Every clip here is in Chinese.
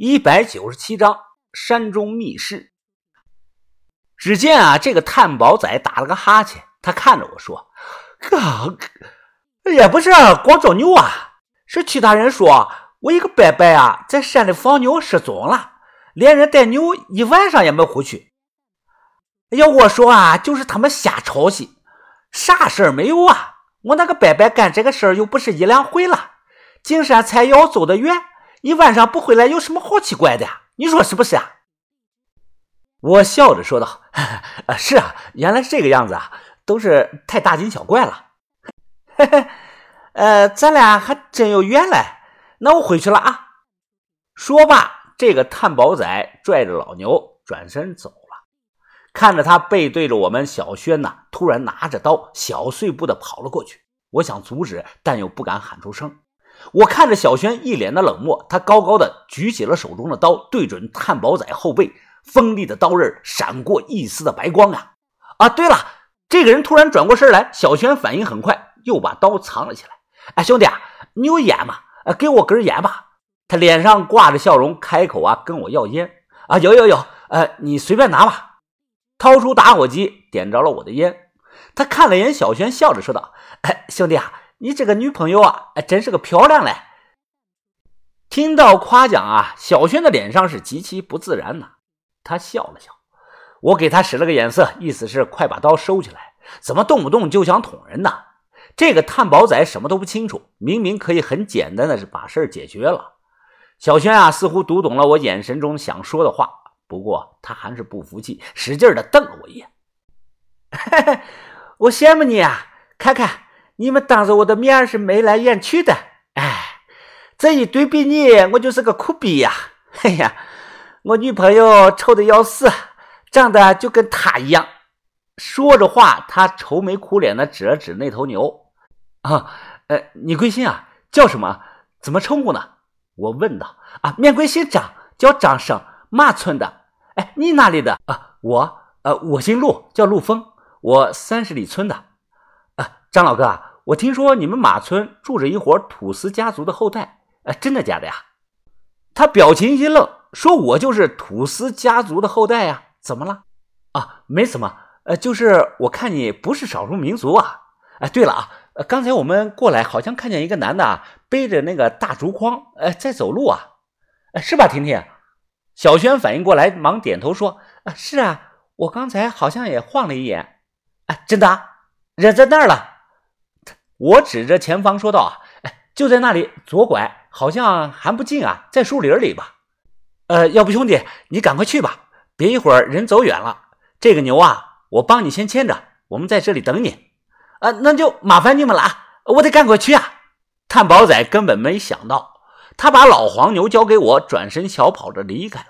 一百九十七章山中密室。只见啊，这个探宝仔打了个哈欠，他看着我说：“哥，也不是光找牛啊，是其他人说我一个伯伯啊，在山里放牛失踪了，连人带牛一晚上也没回去。要我说啊，就是他们瞎抄袭，啥事儿没有啊。我那个伯伯干这个事儿又不是一两回了，进山采药走得远。”你晚上不回来有什么好奇怪的？你说是不是啊？我笑着说道：“是啊，原来是这个样子啊，都是太大惊小怪了。嘿嘿，呃，咱俩还真有缘嘞。那我回去了啊。”说罢，这个探宝仔拽着老牛转身走了。看着他背对着我们，小轩呢，突然拿着刀小碎步的跑了过去。我想阻止，但又不敢喊出声。我看着小轩一脸的冷漠，他高高的举起了手中的刀，对准探宝仔后背，锋利的刀刃闪过一丝的白光啊！啊，对了，这个人突然转过身来，小轩反应很快，又把刀藏了起来。哎，兄弟啊，你有烟吗？呃，给我根烟吧。他脸上挂着笑容，开口啊跟我要烟啊，有有有，呃，你随便拿吧。掏出打火机，点着了我的烟。他看了眼小轩，笑着说道：“哎，兄弟啊。”你这个女朋友啊，真是个漂亮嘞！听到夸奖啊，小轩的脸上是极其不自然呐。他笑了笑，我给他使了个眼色，意思是快把刀收起来。怎么动不动就想捅人呢？这个探宝仔什么都不清楚，明明可以很简单的是把事儿解决了。小轩啊，似乎读懂了我眼神中想说的话，不过他还是不服气，使劲的瞪了我一眼。嘿嘿我羡慕你啊，看看。你们当着我的面是眉来眼去的，哎，这一对比你，我就是个苦逼呀！哎呀，我女朋友丑的要死，长得就跟她一样。说着话，他愁眉苦脸的指了指那头牛。啊，呃，你贵姓啊？叫什么？怎么称呼呢？我问道。啊，免贵姓张，叫张生，马村的。哎，你哪里的？啊，我，呃，我姓陆，叫陆峰，我三十里村的。啊，张老哥。我听说你们马村住着一伙土司家族的后代，呃，真的假的呀？他表情一愣，说：“我就是土司家族的后代呀，怎么了？啊，没什么，呃，就是我看你不是少数民族啊。哎，对了啊，刚才我们过来好像看见一个男的啊背着那个大竹筐，呃，在走路啊，哎，是吧，婷婷？”小轩反应过来，忙点头说：“啊，是啊，我刚才好像也晃了一眼，哎，真的，人在那儿了。”我指着前方说道：“啊，哎，就在那里，左拐，好像还不近啊，在树林里吧？呃，要不兄弟，你赶快去吧，别一会儿人走远了。这个牛啊，我帮你先牵着，我们在这里等你。啊，那就麻烦你们了啊，我得赶快去啊。”探宝仔根本没想到，他把老黄牛交给我，转身小跑着离开了。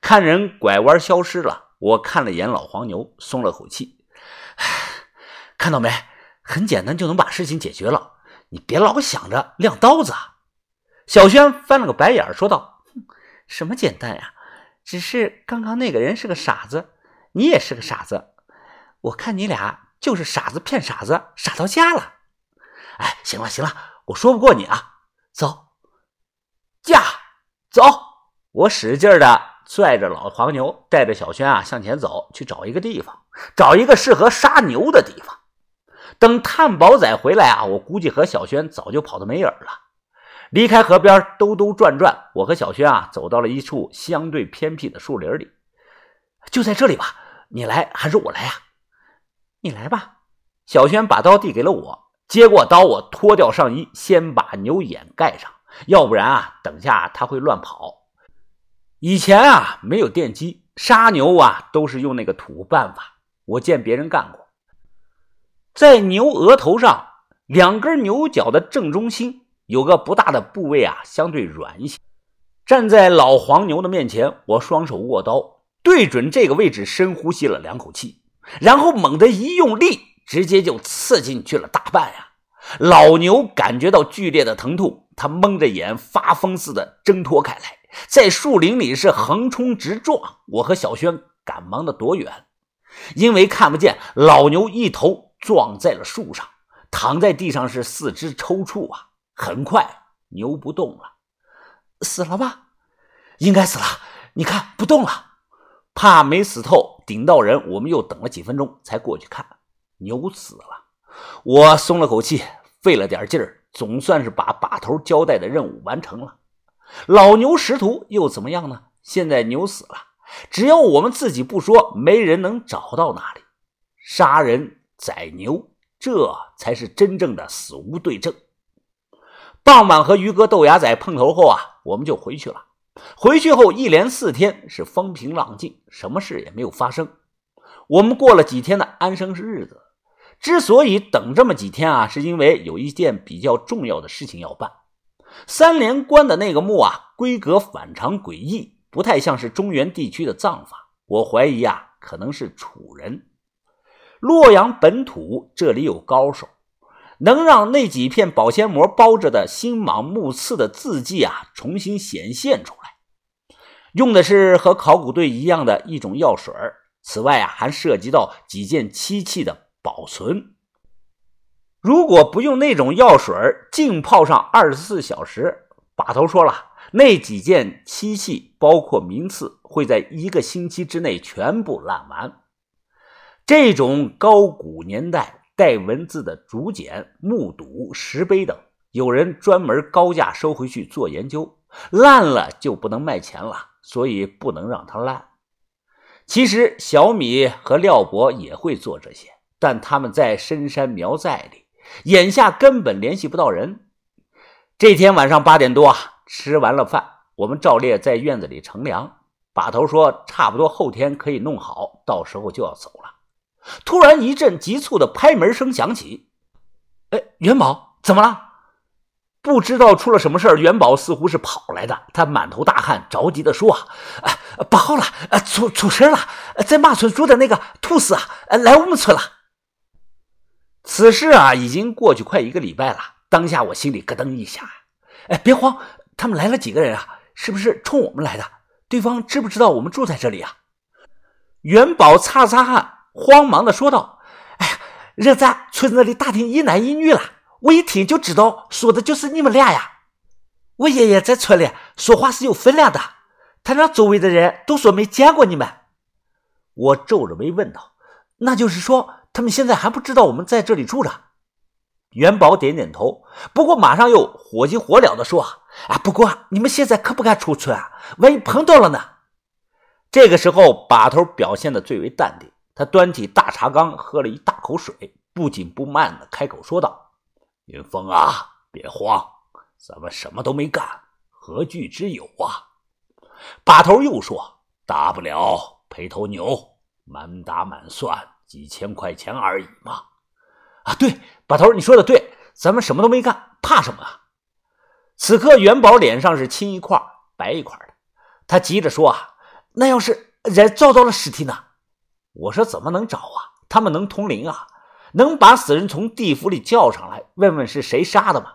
看人拐弯消失了，我看了眼老黄牛，松了口气。唉，看到没？很简单就能把事情解决了，你别老想着亮刀子。小轩翻了个白眼，说道：“什么简单呀？只是刚刚那个人是个傻子，你也是个傻子。我看你俩就是傻子骗傻子，傻到家了。哎，行了行了，我说不过你啊。走，驾，走！我使劲的拽着老黄牛，带着小轩啊向前走去找一个地方，找一个适合杀牛的地方。”等探宝仔回来啊，我估计和小轩早就跑得没影了。离开河边兜兜转转，我和小轩啊走到了一处相对偏僻的树林里。就在这里吧，你来还是我来呀？你来吧。小轩把刀递给了我，接过刀，我脱掉上衣，先把牛眼盖上，要不然啊，等下他会乱跑。以前啊，没有电击杀牛啊，都是用那个土办法，我见别人干过。在牛额头上，两根牛角的正中心有个不大的部位啊，相对软一些。站在老黄牛的面前，我双手握刀，对准这个位置，深呼吸了两口气，然后猛地一用力，直接就刺进去了大半呀！老牛感觉到剧烈的疼痛，他蒙着眼，发疯似的挣脱开来，在树林里是横冲直撞。我和小轩赶忙的躲远，因为看不见老牛一头。撞在了树上，躺在地上是四肢抽搐啊！很快牛不动了，死了吧？应该死了，你看不动了。怕没死透，顶到人，我们又等了几分钟才过去看，牛死了。我松了口气，费了点劲儿，总算是把把头交代的任务完成了。老牛识途又怎么样呢？现在牛死了，只要我们自己不说，没人能找到哪里。杀人宰牛，这才是真正的死无对证。傍晚和于哥豆芽仔碰头后啊，我们就回去了。回去后一连四天是风平浪静，什么事也没有发生。我们过了几天的安生日子。之所以等这么几天啊，是因为有一件比较重要的事情要办。三连关的那个墓啊，规格反常诡异，不太像是中原地区的葬法。我怀疑啊，可能是楚人。洛阳本土这里有高手，能让那几片保鲜膜包着的星芒木刺的字迹啊，重新显现出来。用的是和考古队一样的一种药水此外啊，还涉及到几件漆器的。保存，如果不用那种药水浸泡上二十四小时，把头说了，那几件漆器，包括名次，会在一个星期之内全部烂完。这种高古年代带文字的竹简、木牍、石碑等，有人专门高价收回去做研究，烂了就不能卖钱了，所以不能让它烂。其实小米和廖博也会做这些。但他们在深山苗寨里，眼下根本联系不到人。这天晚上八点多啊，吃完了饭，我们照例在院子里乘凉。把头说差不多后天可以弄好，到时候就要走了。突然一阵急促的拍门声响起，哎，元宝怎么了？不知道出了什么事元宝似乎是跑来的，他满头大汗，着急的说：“啊，不好了，出出事了，在马村住的那个兔死啊，来我们村了。”此事啊，已经过去快一个礼拜了。当下我心里咯噔一下。哎，别慌，他们来了几个人啊？是不是冲我们来的？对方知不知道我们住在这里啊？元宝擦擦汗，慌忙的说道：“哎呀，人在村子里打听一男一女了。我一听就知道，说的就是你们俩呀。我爷爷在村里说话是有分量的，他让周围的人都说没见过你们。”我皱着眉问道：“那就是说？”他们现在还不知道我们在这里住着。元宝点点头，不过马上又火急火燎地说：“啊，不过你们现在可不敢出村啊，万一碰到了呢？”这个时候，把头表现的最为淡定，他端起大茶缸喝了一大口水，不紧不慢的开口说道：“云峰啊，别慌，咱们什么都没干，何惧之有啊？”把头又说：“大不了赔头牛，满打满算。”几千块钱而已嘛！啊，对，把头，你说的对，咱们什么都没干，怕什么啊？此刻元宝脸上是青一块白一块的，他急着说：“啊，那要是人找到了尸体呢？”我说：“怎么能找啊？他们能通灵啊，能把死人从地府里叫上来，问问是谁杀的吗？”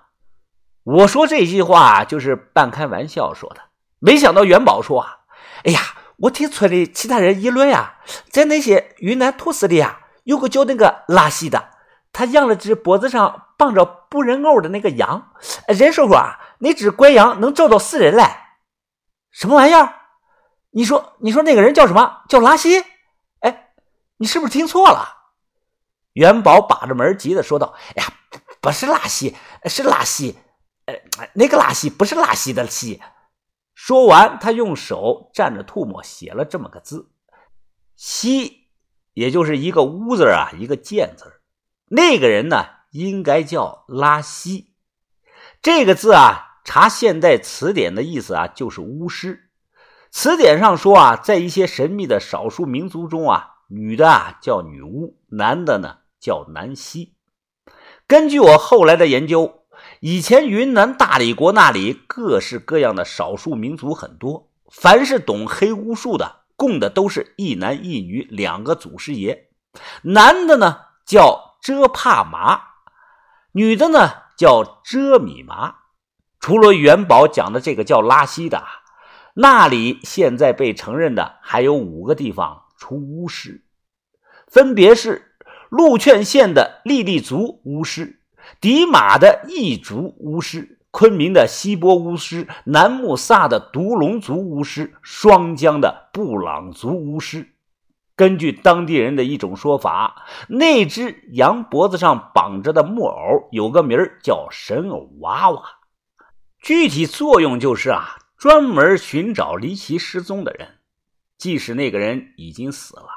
我说这句话就是半开玩笑说的，没想到元宝说：“啊，哎呀。”我听村里其他人议论呀，在那些云南土司里啊，有个叫那个拉西的，他养了只脖子上绑着布人偶的那个羊。人说说啊，那只怪羊能找到死人来。什么玩意儿？你说，你说那个人叫什么？叫拉西？你是不是听错了？元宝把着门急的说道：“哎呀，不是拉西，是拉西。呃，那个拉西不是拉西的西。”说完，他用手蘸着唾沫写了这么个字：“西”，也就是一个“乌”字啊，一个“贱”字。那个人呢，应该叫拉西。这个字啊，查现代词典的意思啊，就是巫师。词典上说啊，在一些神秘的少数民族中啊，女的啊叫女巫，男的呢叫男西。根据我后来的研究。以前云南大理国那里各式各样的少数民族很多，凡是懂黑巫术的，供的都是一男一女两个祖师爷。男的呢叫遮帕麻，女的呢叫遮米麻。除了元宝讲的这个叫拉稀的，那里现在被承认的还有五个地方出巫师，分别是鹿劝县的莉莉族巫师。迪马的异族巫师，昆明的锡钵巫师、南木萨的独龙族巫师、双江的布朗族巫师。根据当地人的一种说法，那只羊脖子上绑着的木偶有个名叫神偶娃娃，具体作用就是啊，专门寻找离奇失踪的人，即使那个人已经死了。